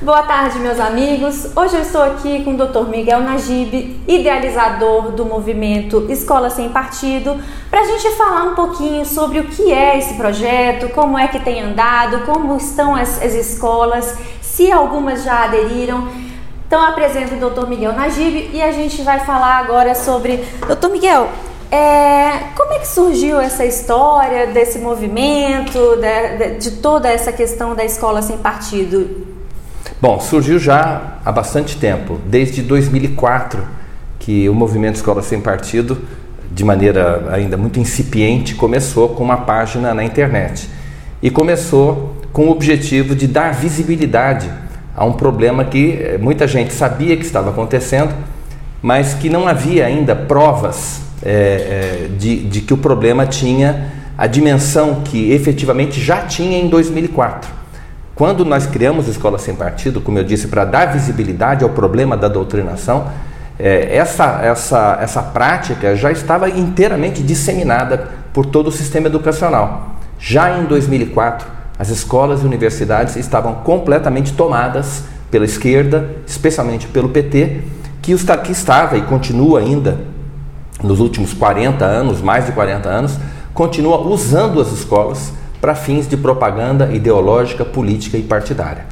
Boa tarde, meus amigos. Hoje eu estou aqui com o Dr. Miguel Najib, idealizador do movimento Escola Sem Partido, para a gente falar um pouquinho sobre o que é esse projeto, como é que tem andado, como estão as, as escolas, se algumas já aderiram. Então, apresento o Dr. Miguel Najib e a gente vai falar agora sobre. Dr. Miguel, é, como é que surgiu essa história desse movimento, de, de toda essa questão da escola sem partido? Bom, surgiu já há bastante tempo, desde 2004, que o movimento Escola Sem Partido, de maneira ainda muito incipiente, começou com uma página na internet. E começou com o objetivo de dar visibilidade a um problema que eh, muita gente sabia que estava acontecendo, mas que não havia ainda provas é, é, de, de que o problema tinha a dimensão que efetivamente já tinha em 2004. Quando nós criamos Escola Sem Partido, como eu disse, para dar visibilidade ao problema da doutrinação, é, essa, essa, essa prática já estava inteiramente disseminada por todo o sistema educacional. Já em 2004, as escolas e universidades estavam completamente tomadas pela esquerda, especialmente pelo PT, que, que estava e continua ainda, nos últimos 40 anos, mais de 40 anos, continua usando as escolas para fins de propaganda ideológica, política e partidária.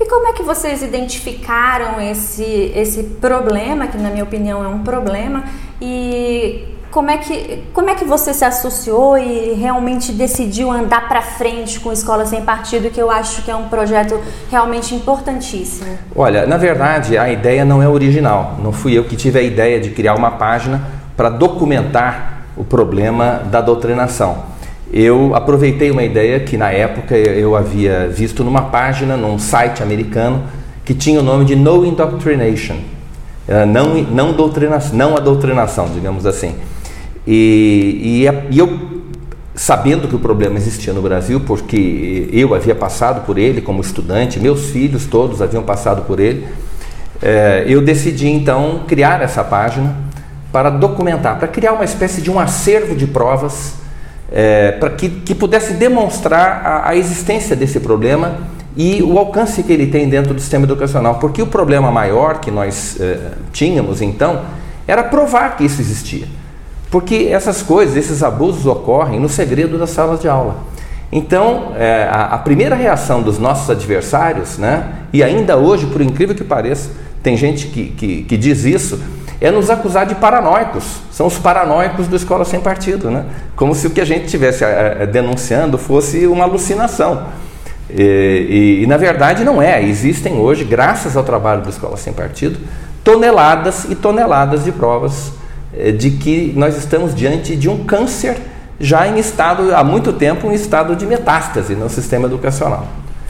E como é que vocês identificaram esse, esse problema, que na minha opinião é um problema, e como é que, como é que você se associou e realmente decidiu andar para frente com Escola Sem Partido, que eu acho que é um projeto realmente importantíssimo? Olha, na verdade, a ideia não é original. Não fui eu que tive a ideia de criar uma página para documentar o problema da doutrinação eu aproveitei uma ideia que na época eu havia visto numa página, num site americano, que tinha o nome de No Indoctrination, não, não, doutrinação, não a doutrinação, digamos assim. E, e, e eu, sabendo que o problema existia no Brasil, porque eu havia passado por ele como estudante, meus filhos todos haviam passado por ele, é, eu decidi então criar essa página para documentar, para criar uma espécie de um acervo de provas é, para que, que pudesse demonstrar a, a existência desse problema e o alcance que ele tem dentro do sistema educacional. Porque o problema maior que nós é, tínhamos então era provar que isso existia. Porque essas coisas, esses abusos ocorrem no segredo das salas de aula. Então, é, a, a, primeira reação dos nossos adversários, né, e ainda hoje, por incrível que pareça, tem gente que, que, que diz isso, é nos acusar de paranoicos. São os paranoicos do Escola Sem Partido, né? Como se o que a gente estivesse eh, eh, denunciando fosse uma alucinação. E, e, e, na verdade não é. Existem hoje, graças ao trabalho do Escola Sem Partido, toneladas e toneladas de provas eh, de que nós estamos diante de um câncer já em estado, há muito tempo, em estado de metástase no sistema educacional.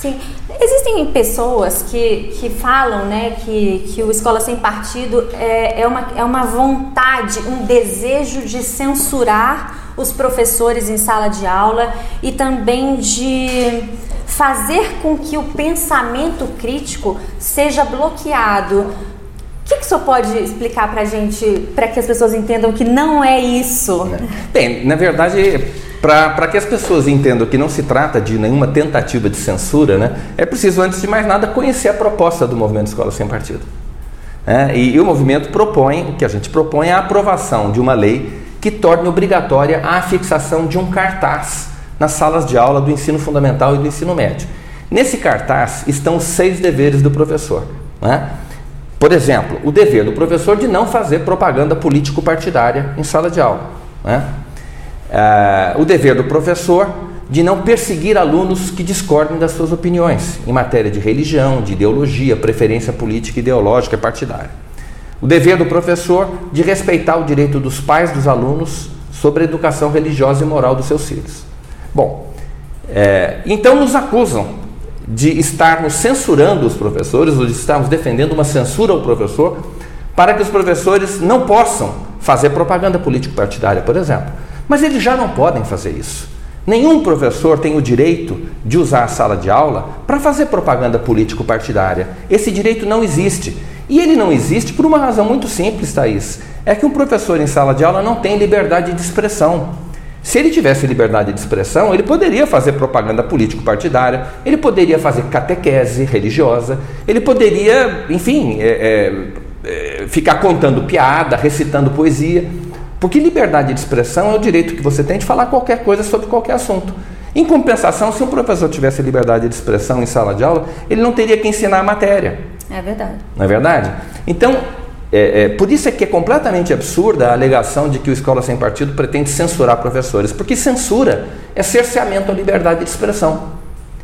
Sim. Existem pessoas que, que falam né, que, que o Escola Sem Partido é, é, uma, é uma vontade, um desejo de censurar os professores em sala de aula e também de fazer com que o pensamento crítico seja bloqueado. O que, que o senhor pode explicar para a gente, para que as pessoas entendam que não é isso? Bem, na verdade, para que as pessoas entendam que não se trata de nenhuma tentativa de censura, né, é preciso, antes de mais nada, conhecer a proposta do movimento Escola Sem Partido. É, e, e, o movimento propõe, o que a gente propõe é a aprovação de uma lei que torne obrigatória a fixação de um cartaz nas salas de aula do ensino fundamental e do ensino médio. Nesse cartaz estão os seis deveres do professor. Né? Por exemplo, o dever do professor de não fazer propaganda político-partidária em sala de aula. Né? Uh, o dever do professor de não perseguir alunos que discordem das suas opiniões em matéria de religião, de ideologia, preferência política, ideológica partidária. O dever do professor de respeitar o direito dos pais dos alunos sobre a educação religiosa e moral dos seus filhos. Bom, é, então nos acusam de estarmos censurando os professores ou de estarmos defendendo uma censura ao professor para que os professores não possam fazer propaganda político-partidária, por exemplo. Mas eles já não podem fazer isso. Nenhum professor tem o direito de usar a sala de aula para fazer propaganda político-partidária. Esse direito não existe. E ele não existe por uma razão muito simples, Thaís. É que um professor em sala de aula não tem liberdade de expressão. Se ele tivesse liberdade de expressão, ele poderia fazer propaganda político-partidária, ele poderia fazer catequese religiosa, ele poderia, enfim, é, é, é, ficar contando piada, recitando poesia. Porque liberdade de expressão é o direito que você tem de falar qualquer coisa sobre qualquer assunto. Em compensação, se um professor tivesse liberdade de expressão em sala de aula, ele não teria que ensinar a matéria. É verdade. Não é verdade? Então, é, é, por isso é que é completamente absurda a alegação de que o Escola Sem Partido pretende censurar professores, porque censura é cerceamento à liberdade de expressão.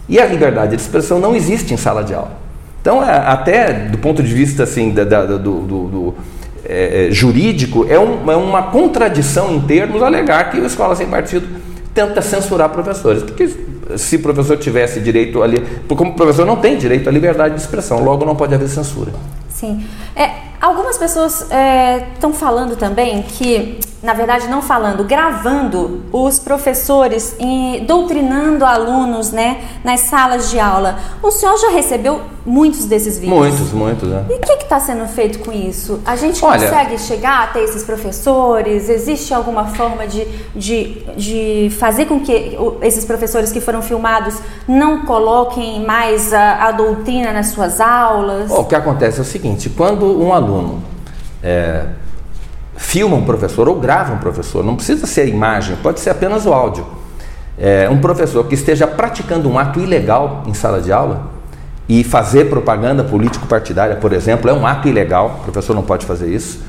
E a liberdade de expressão não existe em sala de aula. Então, é, até do ponto de vista assim, da, da, do, do, do é, é, jurídico, é, um, é, uma contradição em termos alegar que o Escola Sem Partido tenta censurar professores. Porque se o professor tivesse direito ali, como o professor não tem direito à liberdade de expressão, logo não pode haver censura. Sim. É, Algumas pessoas estão é, falando também que, na verdade, não falando, gravando os professores e doutrinando alunos né, nas salas de aula. O senhor já recebeu muitos desses vídeos? Muitos, muitos. Né? E o que está sendo feito com isso? A gente Olha, consegue chegar até esses professores? Existe alguma forma de, de, de fazer com que esses professores que foram filmados não coloquem mais a, a doutrina nas suas aulas? O que acontece é o seguinte: quando um aluno aluno é, filma um professor ou grava um professor, não precisa ser imagem, pode ser apenas o áudio. É, um professor que esteja praticando um ato ilegal em sala de aula e fazer propaganda político-partidária, por exemplo, é um ato ilegal, o professor não pode fazer isso.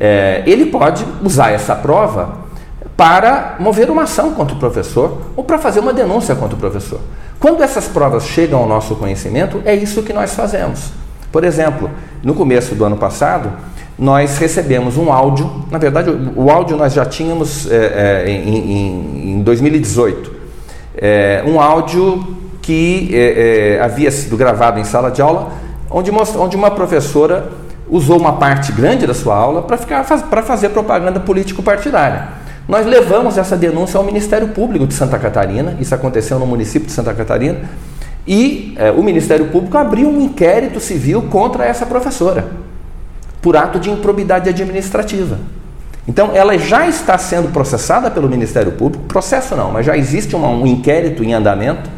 É, ele pode usar essa prova para mover uma ação contra o professor ou para fazer uma denúncia contra o professor. Quando essas provas chegam ao nosso conhecimento, é isso que nós fazemos. Por exemplo, no começo do ano passado, nós recebemos um áudio, na verdade, o, áudio nós já tínhamos é, é, em, em, 2018, é, um áudio que é, é, havia sido gravado em sala de aula, onde, onde uma professora usou uma parte grande da sua aula para fazer propaganda político-partidária. Nós levamos essa denúncia ao Ministério Público de Santa Catarina, isso aconteceu no município de Santa Catarina, e é, o Ministério Público abriu um inquérito civil contra essa professora, por ato de improbidade administrativa. Então, ela já está sendo processada pelo Ministério Público, processo não, mas já existe um inquérito em andamento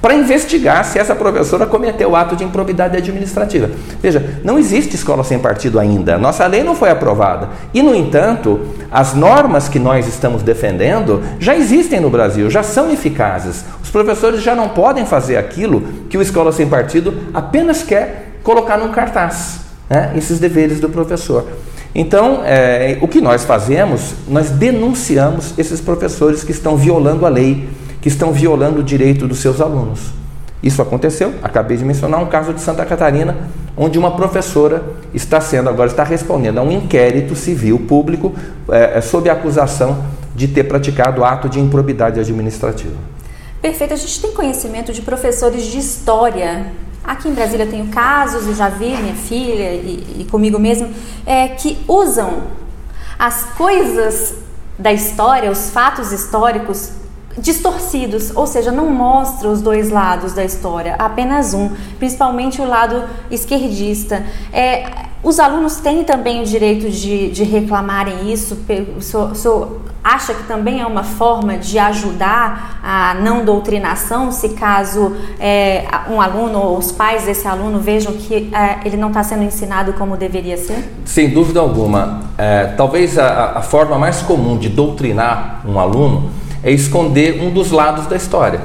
para investigar se essa professora cometeu ato de improbidade administrativa. Veja, não existe escola sem partido ainda. Nossa lei não foi aprovada. E, no entanto, as normas que nós estamos defendendo já existem no Brasil, já são eficazes. Os professores já não podem fazer aquilo que o Escola Sem Partido apenas quer colocar num cartaz, né? esses deveres do professor. Então, é, o que nós fazemos, nós denunciamos esses professores que estão violando a lei que estão violando o direito dos seus alunos. Isso aconteceu, acabei de mencionar um caso de Santa Catarina, onde uma professora está sendo, agora está respondendo a um inquérito civil público é, sob a acusação de ter praticado ato de improbidade administrativa. Perfeito. A gente tem conhecimento de professores de história. Aqui em Brasília tenho casos, eu já vi minha filha e, e comigo mesmo, é, que usam as coisas da história, os fatos históricos distorcidos, ou seja, não mostra os dois lados da história, apenas um, principalmente o lado esquerdista. É, os alunos têm também o direito de, de reclamarem isso? O senhor, o senhor acha que também é uma forma de ajudar a não doutrinação, se caso é, um aluno ou os pais desse aluno vejam que é, ele não está sendo ensinado como deveria ser? Sem dúvida alguma. É, talvez a, a forma mais comum de doutrinar um aluno é esconder um dos lados da história,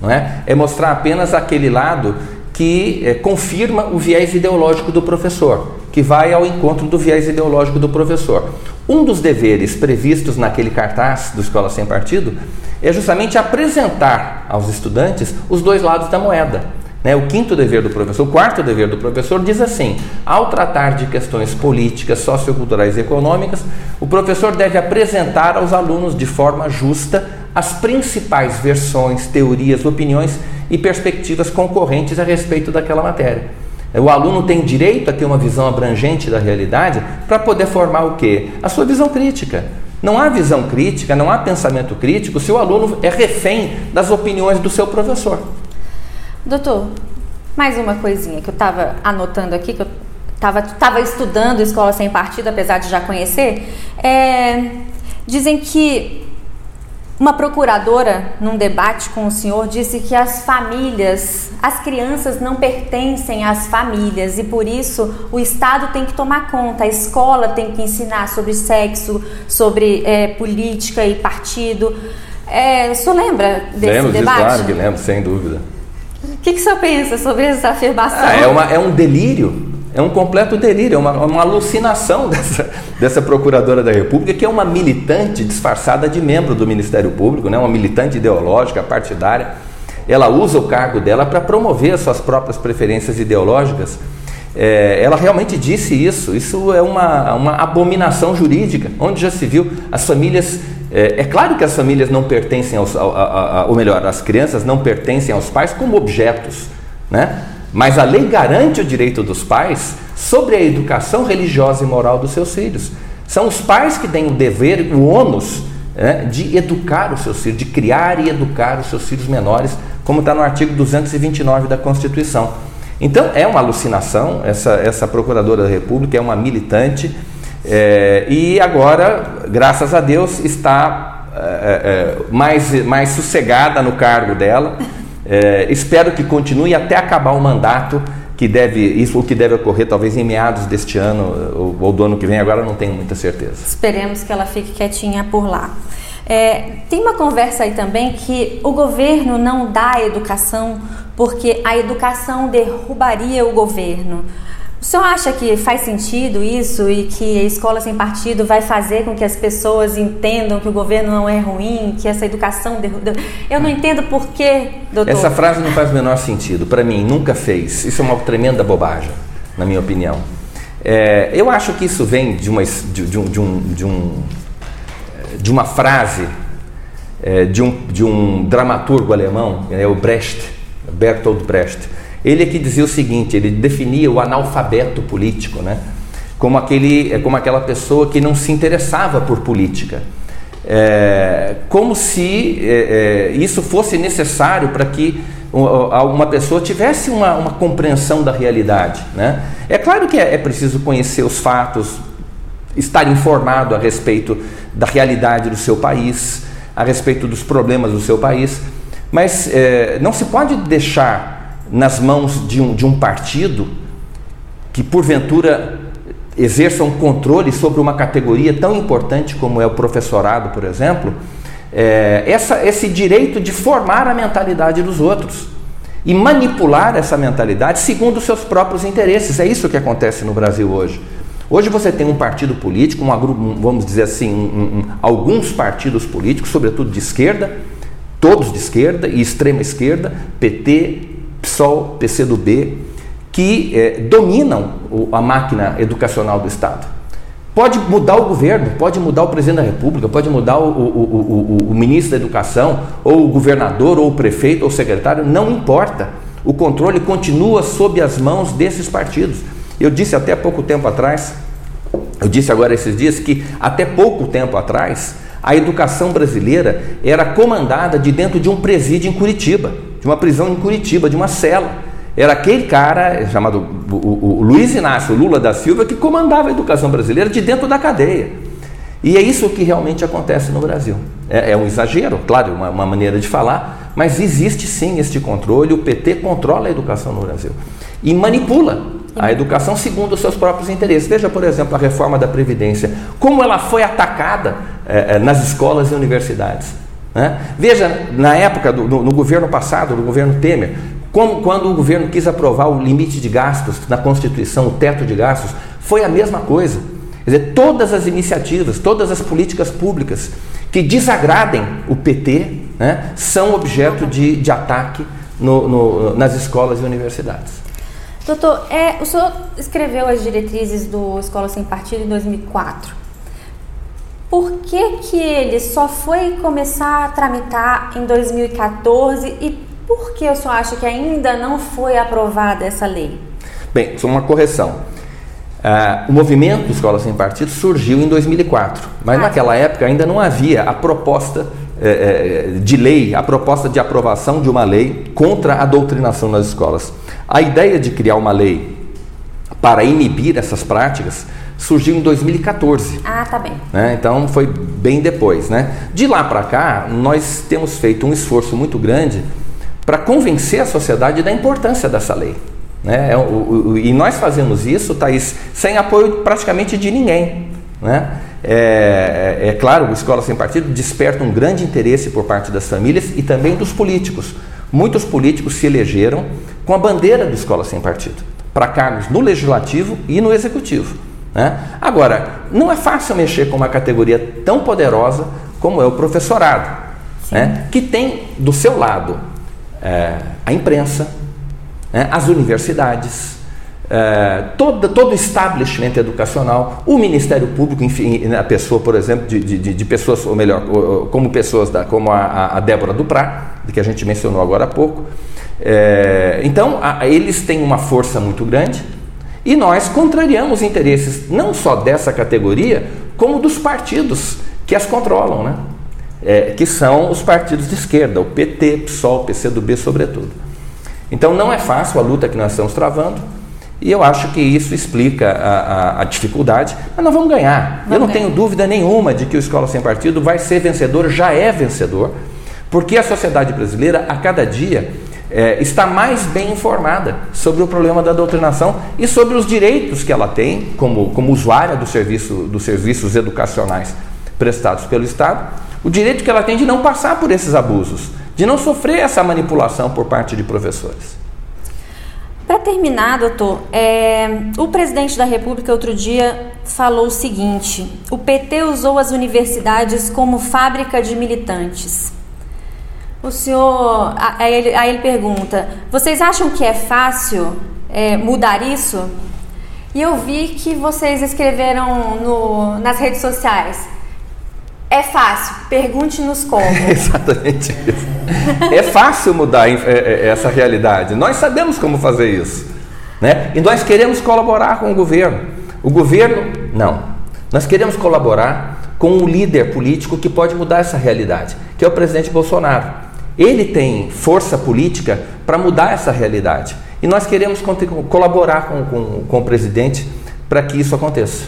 não é? É mostrar apenas aquele lado que é, confirma o viés ideológico do professor, que vai ao encontro do viés ideológico do professor. Um dos deveres previstos naquele cartaz do Escola Sem Partido é justamente apresentar aos estudantes os dois lados da moeda. Né? O quinto dever do professor, o quarto dever do professor diz assim: ao tratar de questões políticas, socioculturais e econômicas, o professor deve apresentar aos alunos de forma justa as principais versões, teorias, opiniões e perspectivas concorrentes a respeito daquela matéria. O aluno tem direito a ter uma visão abrangente da realidade para poder formar o quê? A sua visão crítica. Não há visão crítica, não há pensamento crítico se o aluno é refém das opiniões do seu professor. Doutor, mais uma coisinha que eu estava anotando aqui, que eu estava estudando Escola Sem Partido, apesar de já conhecer. É, dizem que Uma procuradora, num debate com o senhor, disse que as famílias, as crianças não pertencem às famílias e por isso o Estado tem que tomar conta, a escola tem que ensinar sobre sexo, sobre é, política e partido. É, o senhor lembra desse lembro debate? Disso, claro que lembro, sem dúvida. O que, que o senhor pensa sobre essa afirmação? Ah, é, uma, é um delírio é um completo delírio, é uma, uma alucinação dessa, dessa procuradora da República, que é uma militante disfarçada de membro do Ministério Público, né? uma militante ideológica, partidária. Ela usa o cargo dela para promover as suas próprias preferências ideológicas. É, ela realmente disse isso. Isso é uma, uma abominação jurídica, onde já se viu as famílias. É, é claro que as famílias não pertencem aos, ao, ao, ou melhor, as crianças não pertencem aos pais como objetos, né? Mas a lei garante o direito dos pais sobre a educação religiosa e moral dos seus filhos. São os pais que têm o dever, o ônus né, de educar os seus filhos, de criar e educar os seus filhos menores, como está no artigo 229 da Constituição. Então é uma alucinação, essa, essa procuradora da República é uma militante é, e agora, graças a Deus, está é, é, mais, mais sossegada no cargo dela. É, espero que continue até acabar o mandato, que deve, isso o que deve ocorrer talvez em meados deste ano ou, ou do ano que vem, agora não tenho muita certeza. Esperemos que ela fique quietinha por lá. É, tem uma conversa aí também que o governo não dá educação porque a educação derrubaria o governo. O senhor acha que faz sentido isso e que a escola sem partido vai fazer com que as pessoas entendam que o governo não é ruim, que essa educação? Eu não entendo por quê, doutor. Essa frase não faz o menor sentido. Para mim, nunca fez. Isso é uma tremenda bobagem, na minha opinião. É, eu acho que isso vem de uma, de, de um, de, um, de, um, de uma frase é, de, um, de um dramaturgo alemão, é o Brecht, Bertolt Brecht ele é que dizia o seguinte, ele definia o analfabeto político, né? Como, aquele, é como aquela pessoa que não se interessava por política. É, como se é, é, isso fosse necessário para que uma pessoa tivesse uma, uma, compreensão da realidade. Né? É claro que é, é, preciso conhecer os fatos, estar informado a respeito da realidade do seu país, a respeito dos problemas do seu país, mas não se pode deixar nas mãos de um, de um partido que, porventura, exerça um controle sobre uma categoria tão importante como é o professorado, por exemplo, é, essa, esse direito de formar a mentalidade dos outros e manipular essa mentalidade segundo os seus próprios interesses. É isso que acontece no Brasil hoje. Hoje você tem um partido político, um vamos dizer assim, um, um, alguns partidos políticos, sobretudo de esquerda, todos de esquerda e extrema esquerda, PT, PSOL, PCdoB, que é, dominam a máquina educacional do Estado. Pode mudar o governo, pode mudar o presidente da República, pode mudar o, o, o, o ministro da Educação, ou o governador, ou o prefeito, ou o secretário, não importa. O controle continua sob as mãos desses partidos. Eu disse até pouco tempo atrás, eu disse agora esses dias, que até pouco tempo atrás, a educação brasileira era comandada de dentro de um presídio em Curitiba de uma prisão em Curitiba, de uma cela. Era aquele cara chamado o, o, o Luiz Inácio Lula da Silva que comandava a educação brasileira de dentro da cadeia. E é isso que realmente acontece no Brasil. É, é um exagero, claro, uma, uma, maneira de falar, mas existe sim este controle. O PT controla a educação no Brasil e manipula a educação segundo os seus próprios interesses. Veja, por exemplo, a reforma da Previdência, como ela foi atacada é, nas escolas e universidades. Né? Veja, na época, do, no, no, governo passado, no governo Temer, como, quando o governo quis aprovar o limite de gastos na Constituição, o teto de gastos, foi a mesma coisa. Quer dizer, todas as iniciativas, todas as políticas públicas que desagradem o PT né, são objeto de, de ataque no, no, nas escolas e universidades. Doutor, é, o senhor escreveu as diretrizes do Escola Sem Partido em 2004 por que, que ele só foi começar a tramitar em 2014 e por que eu só acho que ainda não foi aprovada essa lei? Bem, só uma correção. Uh, o movimento Escola Sem Partido surgiu em 2004, mas ah, naquela época ainda não havia a proposta eh, eh, de lei, a proposta de aprovação de uma lei contra a doutrinação nas escolas. A ideia de criar uma lei para inibir essas práticas surgiu em 2014. Ah, tá bem. Né? Então foi bem depois. Né? De lá para cá, nós temos feito um esforço muito grande para convencer a sociedade da importância dessa lei. Né? É, o, o, e nós fazemos isso, Thaís, sem apoio praticamente de ninguém. Né? É, é, é, claro, o Escola Sem Partido desperta um grande interesse por parte das famílias e também dos políticos. Muitos políticos se elegeram com a bandeira do Escola Sem Partido, para cargos no Legislativo e no Executivo. Né? Agora, não é fácil mexer com uma categoria tão poderosa como é o professorado, né? que tem do seu lado é, a imprensa, né? as universidades, é, todo, todo o establishment educacional, o Ministério Público, enfim, a pessoa, por exemplo, de, de, de pessoas, ou melhor, como pessoas da, como a, a Débora Duprá, que a gente mencionou agora há pouco. É, então, a, eles têm uma força muito grande e nós contrariamos interesses não só dessa categoria, como dos partidos que as controlam, né? É, que são os partidos de esquerda, o PT, PSOL, PCdoB, sobretudo. Então, não é fácil a luta que nós estamos travando. E eu acho que isso explica a, a, a dificuldade, mas nós vamos ganhar. Vamos eu não ganhar. tenho dúvida nenhuma de que o Escola Sem Partido vai ser vencedor, já é vencedor, porque a sociedade brasileira, a cada dia, é, está mais bem informada sobre o problema da doutrinação e sobre os direitos que ela tem como, como usuária do serviço, dos serviços educacionais prestados pelo Estado, o direito que ela tem de não passar por esses abusos, de não sofrer essa manipulação por parte de professores. Para terminar, doutor, é, o presidente da República outro dia falou o seguinte: o PT usou as universidades como fábrica de militantes. O senhor, aí ele, aí ele pergunta: vocês acham que é fácil é, mudar isso? E eu vi que vocês escreveram no, nas redes sociais. É fácil, pergunte-nos como. Exatamente isso. É fácil mudar é, é, essa realidade. Nós sabemos como fazer isso. Né? E nós queremos colaborar com o governo. O governo, não. Nós queremos colaborar com um líder político que pode mudar essa realidade, que é o presidente Bolsonaro. Ele tem força política para mudar essa realidade. E nós queremos colaborar com, com, com o presidente para que isso aconteça.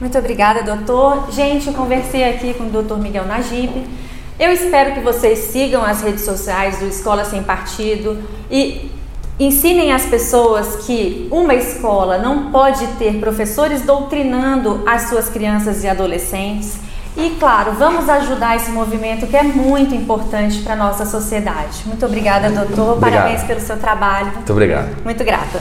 Muito obrigada, doutor. Gente, eu conversei aqui com o doutor Miguel Najib. Eu espero que vocês sigam as redes sociais do Escola Sem Partido e ensinem as pessoas que uma escola não pode ter professores doutrinando as suas crianças e adolescentes. E claro, vamos ajudar esse movimento que é muito importante para a nossa sociedade. Muito obrigada, doutor. Obrigado. Parabéns pelo seu trabalho. Muito obrigado. Muito grata.